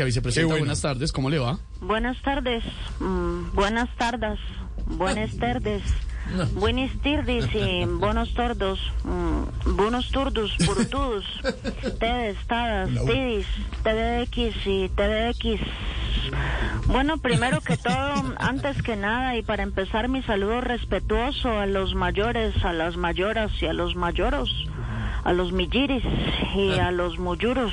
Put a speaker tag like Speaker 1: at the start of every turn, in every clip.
Speaker 1: Vicepresidenta,
Speaker 2: bueno.
Speaker 1: buenas tardes, ¿cómo le va?
Speaker 3: Buenas tardes, mm, buenas tardes, buenas tardes, buenas tardes y buenos tordos, mm, buenos turdos, burutudos, tedes, tadas, tidis, TDX y TDX. Bueno, primero que todo, antes que nada y para empezar mi saludo respetuoso a los mayores, a las mayoras y a los mayoros, a los milliris y a los muyuros.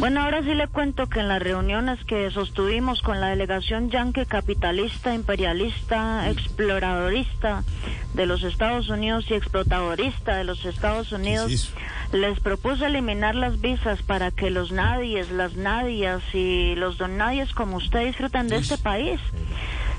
Speaker 3: Bueno, ahora sí le cuento que en las reuniones que sostuvimos con la delegación yanque capitalista, imperialista, exploradorista de los Estados Unidos y explotadorista de los Estados Unidos, les propuse eliminar las visas para que los nadies, las nadias y los don nadies como usted disfruten de este país.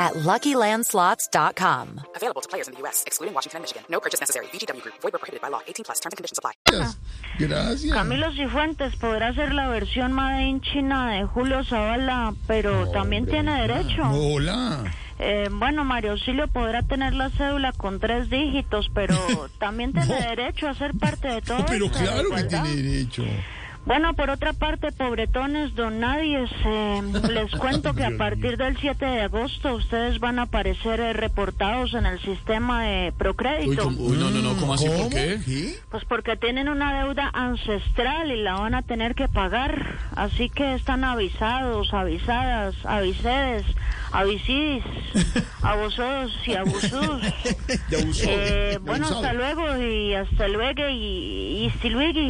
Speaker 4: at LuckyLandSlots.com.
Speaker 5: Available to players in the U.S., excluding Washington and Michigan. No purchase necessary. VGW Group. Void where prohibited by law. 18 plus. Terms and conditions apply.
Speaker 2: Gracias.
Speaker 3: Camilo Cifuentes podrá hacer la versión Made in China de Julio Zavala, pero también tiene derecho.
Speaker 2: Hola.
Speaker 3: Eh, bueno, Mario Auxilio podrá tener la cédula con tres dígitos, pero también tiene
Speaker 2: No.
Speaker 3: derecho a ser parte de todo
Speaker 2: Pero
Speaker 3: esto,
Speaker 2: claro que tiene derecho.
Speaker 3: Bueno, por otra parte, pobretones, don nadie, les cuento que a partir del 7 de agosto ustedes van a aparecer eh, reportados en el sistema de
Speaker 1: Uy,
Speaker 3: Procrédito.
Speaker 1: ¿cómo? Uy, no, no, no, ¿cómo así? ¿Por qué?
Speaker 3: Pues porque tienen una deuda ancestral y la van a tener que pagar. Así que están avisados, avisadas, avisedes, avisidis, abusados y
Speaker 2: usó.
Speaker 3: Eh, bueno, hasta luego y hasta luego y, y luego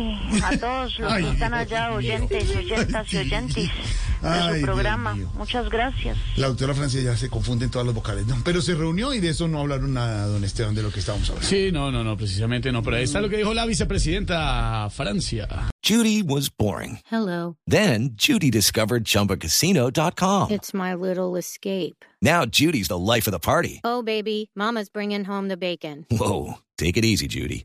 Speaker 3: a todos los
Speaker 2: Ay,
Speaker 3: están allá, oyentes, oyentas y oyentes de su programa. Muchas gracias.
Speaker 2: La doctora Francia ya se confunden todas las vocales. No, pero se reunió y de eso no hablaron nada, don Esteban, de lo que estábamos hablando.
Speaker 1: Sí, no, no, no, precisamente no. Pero ahí está lo que dijo la vicepresidenta Francia.
Speaker 6: Judy was boring.
Speaker 7: Hello.
Speaker 6: Then Judy discovered ChumbaCasino.com.
Speaker 7: It's my little escape.
Speaker 6: Now Judy's the life of the party.
Speaker 7: Oh, baby, Mama's bringing home the bacon.
Speaker 6: Whoa, take it easy, Judy.